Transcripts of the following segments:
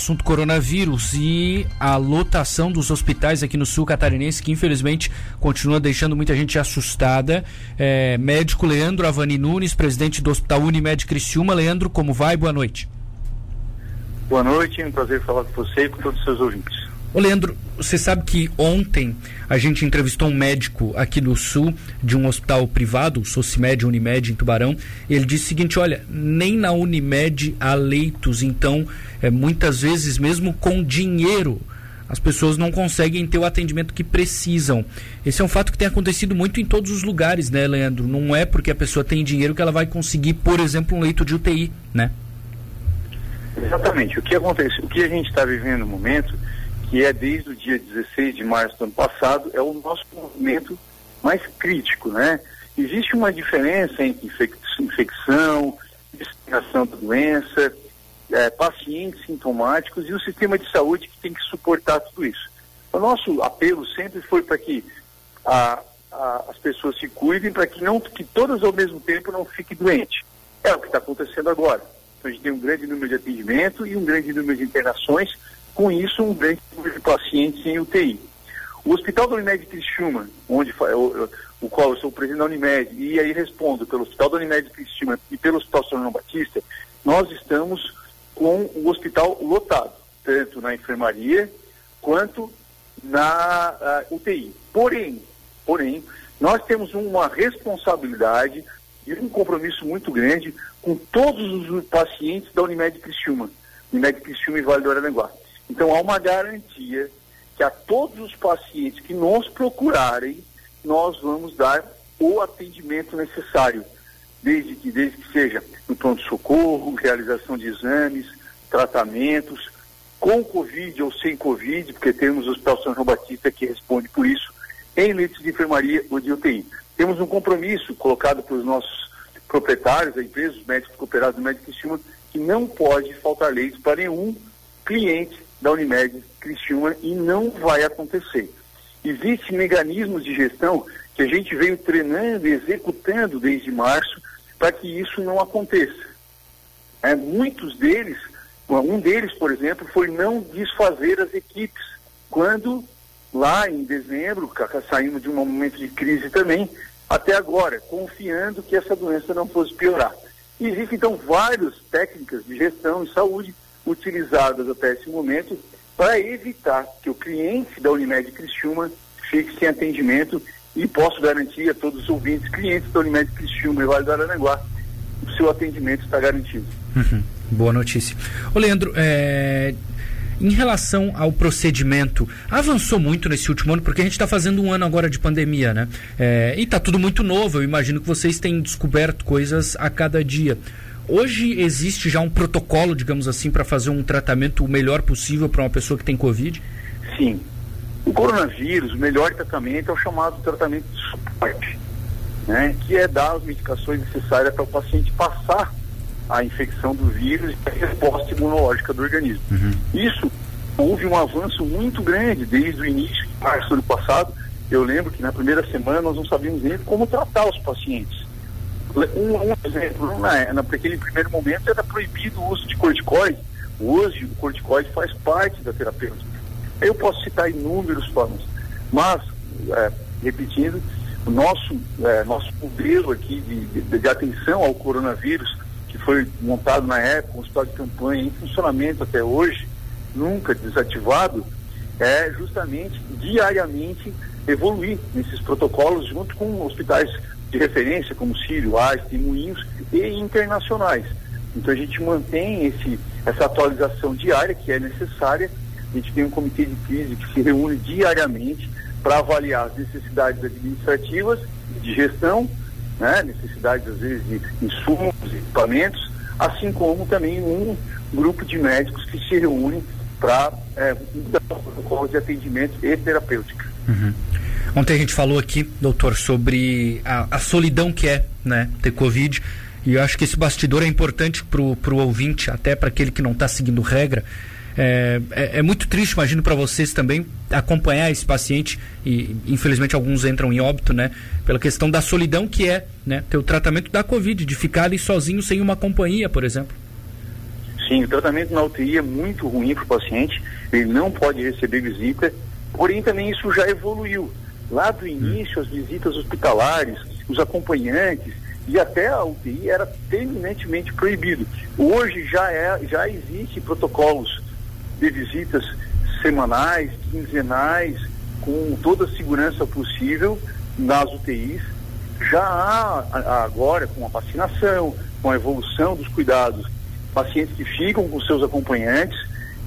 assunto coronavírus e a lotação dos hospitais aqui no sul catarinense, que infelizmente continua deixando muita gente assustada. É, médico Leandro Avani Nunes, presidente do Hospital Unimed Criciúma. Leandro, como vai? Boa noite. Boa noite, é um prazer falar com você e com todos os seus ouvintes. Ô Leandro, você sabe que ontem a gente entrevistou um médico aqui do sul de um hospital privado, Socimed Unimed em Tubarão. ele disse o seguinte: olha, nem na Unimed há leitos, então é, muitas vezes, mesmo com dinheiro, as pessoas não conseguem ter o atendimento que precisam. Esse é um fato que tem acontecido muito em todos os lugares, né, Leandro? Não é porque a pessoa tem dinheiro que ela vai conseguir, por exemplo, um leito de UTI, né? Exatamente. O que acontece, o que a gente está vivendo no momento que é desde o dia 16 de março do ano passado, é o nosso movimento mais crítico, né? Existe uma diferença entre infecção, disseminação da doença, é, pacientes sintomáticos e o sistema de saúde que tem que suportar tudo isso. O nosso apelo sempre foi para que a, a, as pessoas se cuidem, para que não que todas ao mesmo tempo não fiquem doentes. É o que está acontecendo agora. Então, a gente tem um grande número de atendimento e um grande número de internações com isso um grande número de pacientes em UTI. O Hospital da Unimed Criciúma, onde o, o qual eu sou o presidente da Unimed, e aí respondo pelo Hospital da Unimed Criciúma e pelo Hospital São João Batista, nós estamos com o hospital lotado, tanto na enfermaria quanto na uh, UTI. Porém, porém, nós temos uma responsabilidade e um compromisso muito grande com todos os pacientes da Unimed Criciúma, Unimed Criciúma e Vale do Aranaguá. Então há uma garantia que a todos os pacientes que nos procurarem, nós vamos dar o atendimento necessário, desde que, desde que seja no pronto-socorro, realização de exames, tratamentos, com Covid ou sem Covid, porque temos o Hospital São João Batista que responde por isso, em leitos de enfermaria ou de UTI. Temos um compromisso colocado pelos nossos proprietários da empresa, os médicos cooperados do Médico Estima, que não pode faltar leitos para nenhum cliente da Unimed Criciúma e não vai acontecer. Existem mecanismos de gestão que a gente veio treinando e executando desde março para que isso não aconteça. É, muitos deles, um deles, por exemplo, foi não desfazer as equipes. Quando lá em dezembro, saímos de um momento de crise também, até agora, confiando que essa doença não fosse piorar. Existem então várias técnicas de gestão e saúde utilizadas até esse momento para evitar que o cliente da Unimed Criciúma fique sem atendimento e posso garantir a todos os ouvintes, clientes da Unimed Criciúma e Vale do Aranaguá, o seu atendimento está garantido. Uhum. Boa notícia. Ô Leandro, é... em relação ao procedimento, avançou muito nesse último ano, porque a gente está fazendo um ano agora de pandemia, né? É... E está tudo muito novo, eu imagino que vocês têm descoberto coisas a cada dia. Hoje existe já um protocolo, digamos assim, para fazer um tratamento o melhor possível para uma pessoa que tem Covid? Sim. O coronavírus, o melhor tratamento é o chamado tratamento de suporte, né? que é dar as medicações necessárias para o paciente passar a infecção do vírus e a resposta imunológica do organismo. Uhum. Isso houve um avanço muito grande desde o início, em março do ano passado. Eu lembro que na primeira semana nós não sabíamos nem como tratar os pacientes. Um, um exemplo, na, naquele primeiro momento era proibido o uso de corticoide. Hoje o corticoide faz parte da terapêutica. Eu posso citar inúmeros formas, mas, é, repetindo, o nosso, é, nosso modelo aqui de, de, de, atenção ao coronavírus, que foi montado na época, um hospital de campanha em funcionamento até hoje, nunca desativado, é justamente diariamente evoluir nesses protocolos junto com hospitais de referência, como Sírio, Einstein, Moinhos, e internacionais. Então a gente mantém esse, essa atualização diária que é necessária. A gente tem um comitê de crise que se reúne diariamente para avaliar as necessidades administrativas de gestão, né, necessidades às vezes de insumos, equipamentos, assim como também um grupo de médicos que se reúnem para é, dar protocolo de atendimento e terapêutica. Uhum. Ontem a gente falou aqui, doutor, sobre a, a solidão que é né, ter Covid. E eu acho que esse bastidor é importante para o ouvinte, até para aquele que não está seguindo regra. É, é, é, muito triste, imagino para vocês também, acompanhar esse paciente, e infelizmente alguns entram em óbito, né? Pela questão da solidão que é né, ter o tratamento da Covid, de ficar ali sozinho sem uma companhia, por exemplo. Sim, o tratamento na UTI é muito ruim para o paciente, ele não pode receber visita, porém também isso já evoluiu. Lá do início, as visitas hospitalares, os acompanhantes e até a UTI era terminantemente proibido. Hoje já, é, já existe protocolos de visitas semanais, quinzenais, com toda a segurança possível nas UTIs. Já há agora, com a vacinação, com a evolução dos cuidados, pacientes que ficam com seus acompanhantes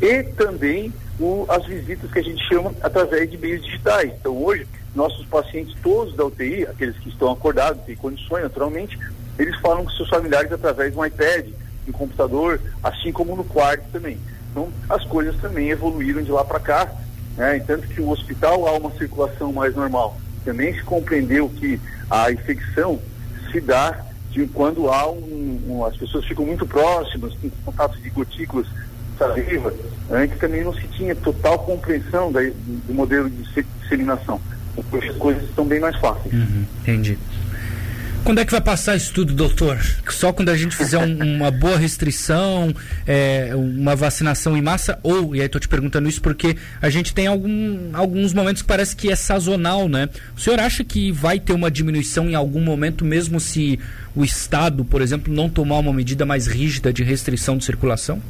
e também o, as visitas que a gente chama através de meios digitais. Então, hoje, nossos pacientes todos da UTI, aqueles que estão acordados, têm condições naturalmente, eles falam com seus familiares através de um iPad, de um computador, assim como no quarto também. Então, as coisas também evoluíram de lá para cá, né? tanto que o hospital há uma circulação mais normal. Também se compreendeu que a infecção se dá de quando há um, um as pessoas ficam muito próximas, com contato de gotículas saliva, antes também não se tinha total compreensão da, do modelo de disseminação. Hoje as coisas estão bem mais fáceis. Uhum, entendi. Quando é que vai passar isso tudo, doutor? Só quando a gente fizer um, uma boa restrição, é, uma vacinação em massa? Ou, e aí estou te perguntando isso porque a gente tem algum, alguns momentos que parece que é sazonal, né? O senhor acha que vai ter uma diminuição em algum momento, mesmo se o Estado, por exemplo, não tomar uma medida mais rígida de restrição de circulação?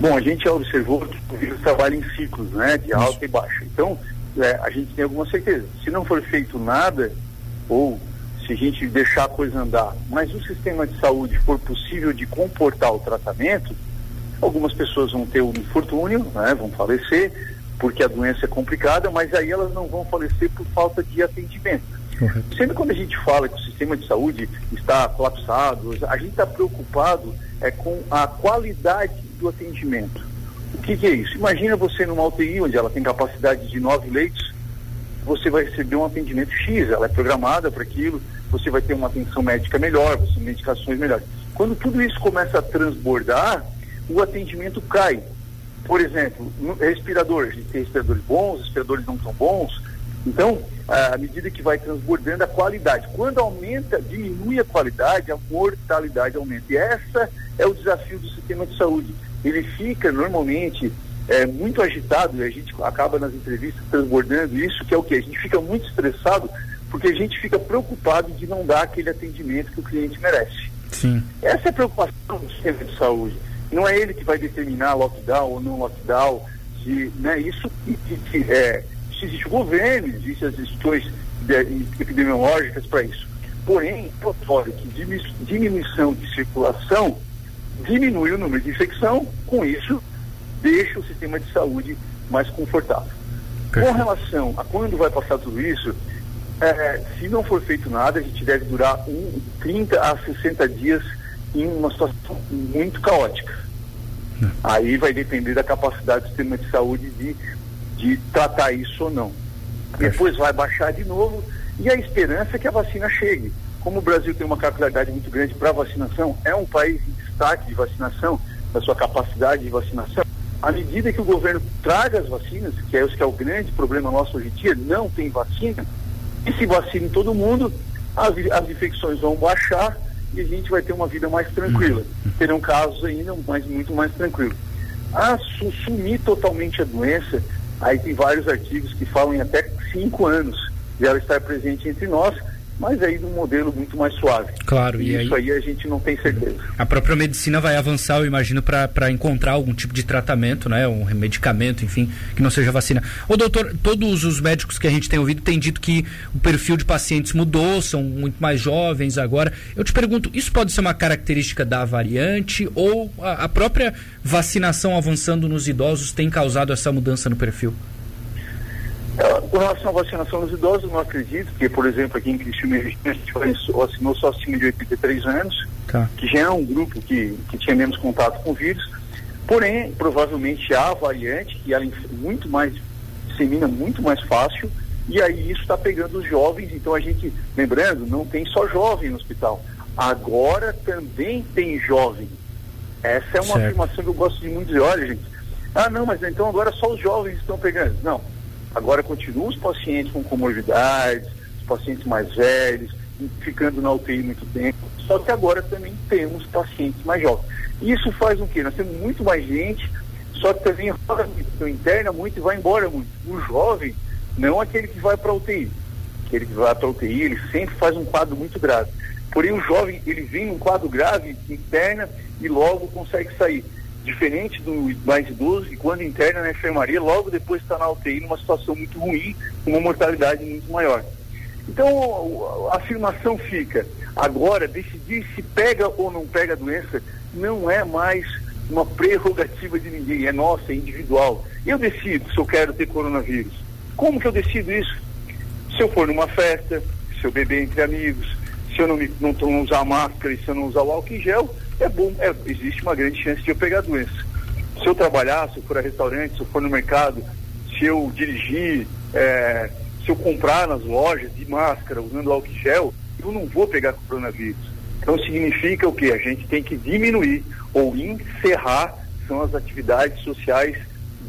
Bom, a gente já observou que o vírus trabalha em ciclos, né? De alta e baixa. Então, é, a gente tem alguma certeza. Se não for feito nada, ou se a gente deixar a coisa andar, mas o sistema de saúde for possível de comportar o tratamento, algumas pessoas vão ter um infortúnio, né, vão falecer, porque a doença é complicada, mas aí elas não vão falecer por falta de atendimento. Uhum. Sempre quando a gente fala que o sistema de saúde está colapsado, a gente está preocupado é, com a qualidade do atendimento. Que, que é isso? Imagina você numa UTI, onde ela tem capacidade de nove leitos, você vai receber um atendimento X, ela é programada para aquilo, você vai ter uma atenção médica melhor, você medicações melhores. Quando tudo isso começa a transbordar, o atendimento cai. Por exemplo, respirador, a gente tem respiradores bons, respiradores não tão bons. Então, à medida que vai transbordando a qualidade, quando aumenta, diminui a qualidade, a mortalidade aumenta. E essa é o desafio do sistema de saúde. Ele fica normalmente é, muito agitado e a gente acaba nas entrevistas transbordando isso, que é o que? A gente fica muito estressado porque a gente fica preocupado de não dar aquele atendimento que o cliente merece. Sim. Essa é a preocupação do sistema de saúde. Não é ele que vai determinar lockdown ou não lockdown. Se, né, isso que, que, é, se existe o governo, existem as instituições epidemiológicas para isso. Porém, notório que diminuição de circulação diminui o número de infecção, com isso deixa o sistema de saúde mais confortável. Com relação a quando vai passar tudo isso, é, se não for feito nada, a gente deve durar um, 30 a 60 dias em uma situação muito caótica. Hum. Aí vai depender da capacidade do sistema de saúde de, de tratar isso ou não. Depois vai baixar de novo e a esperança é que a vacina chegue. Como o Brasil tem uma capilaridade muito grande para vacinação, é um país em destaque de vacinação, da sua capacidade de vacinação, à medida que o governo traga as vacinas, que é esse que é o grande problema nosso hoje em dia, não tem vacina, e se vacina em todo mundo, as, as infecções vão baixar e a gente vai ter uma vida mais tranquila. Uhum. Terão casos ainda, mas muito mais tranquilo. A sumir totalmente a doença, aí tem vários artigos que falam em até cinco anos de ela estar presente entre nós, mas aí num modelo muito mais suave. Claro, e, e isso aí... aí... a gente não tem certeza. A própria medicina vai avançar, eu imagino, para encontrar algum tipo de tratamento, né? Um medicamento, enfim, que não seja vacina. Ô doutor, todos os médicos que a gente tem ouvido têm dito que o perfil de pacientes mudou, são muito mais jovens agora. Eu te pergunto, isso pode ser uma característica da variante ou a, a própria vacinação avançando nos idosos tem causado essa mudança no perfil? Com relação à vacinação dos idosos, não acredito, porque, por exemplo, aqui em Criciúma, a gente vacinou só acima de 83 anos, tá. que já é um grupo que, que tinha menos contato com o vírus. Porém, provavelmente há a variante, que ela é muito mais, dissemina muito mais fácil, e aí isso está pegando os jovens. Então a gente, lembrando, não tem só jovem no hospital. Agora também tem jovem. Essa é uma certo. afirmação que eu gosto de muito dizer. Olha, gente, ah, não, mas então agora só os jovens estão pegando. Não Agora continuam os pacientes com comorbidades, os pacientes mais velhos, ficando na UTI muito tempo. Só que agora também temos pacientes mais jovens. Isso faz o quê? Nós temos muito mais gente, só que também roda muito, interna muito e vai embora muito. O jovem, não aquele que vai para a UTI. Aquele que vai para a UTI, ele sempre faz um quadro muito grave. Porém, o jovem, ele vem num quadro grave, interna e logo consegue sair. Diferente do mais idoso, que quando interna na enfermaria, logo depois está na UTI numa situação muito ruim, com uma mortalidade muito maior. Então, a afirmação fica, agora, decidir se pega ou não pega a doença não é mais uma prerrogativa de ninguém, é nossa, é individual. Eu decido se eu quero ter coronavírus. Como que eu decido isso? Se eu for numa festa, se eu beber entre amigos, se eu não, me, não, não usar máscara e se eu não usar o álcool em gel, é bom, é, existe uma grande chance de eu pegar a doença. Se eu trabalhar, se eu for a restaurante, se eu for no mercado, se eu dirigir, é, se eu comprar nas lojas de máscara usando álcool gel, eu não vou pegar coronavírus. Então significa o que? A gente tem que diminuir ou encerrar são as atividades sociais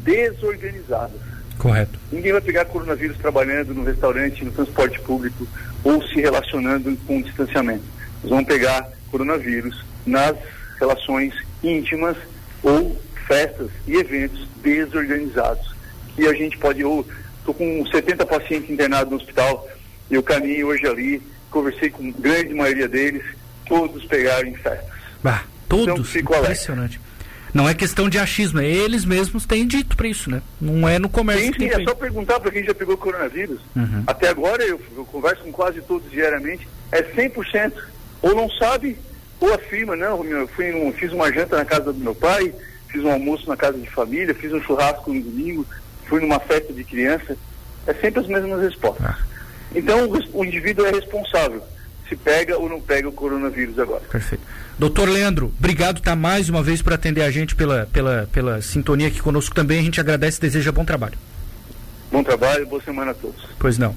desorganizadas. Correto. Ninguém vai pegar coronavírus trabalhando no restaurante, no transporte público ou se relacionando com distanciamento. Nós vamos pegar coronavírus nas relações íntimas ou festas e eventos desorganizados. E a gente pode, eu estou com 70 pacientes internados no hospital, eu caminho hoje ali, conversei com a grande maioria deles, todos pegaram em festas. Bah, todos? Então, Impressionante. Não é questão de achismo, é eles mesmos têm dito para isso, né? Não é no comércio. Sim, sim, é só perguntar para quem já pegou coronavírus. Uhum. Até agora, eu, eu, converso com quase todos diariamente, é 100%. Ou não sabe, ou afirma, não, eu fui num, fiz uma janta na casa do meu pai, fiz um almoço na casa de família, fiz um churrasco no domingo, fui numa festa de criança. É sempre as mesmas respostas. Ah. Então, o, o indivíduo é responsável se pega ou não pega o coronavírus agora. Perfeito. Doutor Leandro, obrigado tá mais uma vez por atender a gente pela, pela, pela sintonia aqui conosco também. A gente agradece e deseja bom trabalho. Bom trabalho, boa semana a todos. Pois não.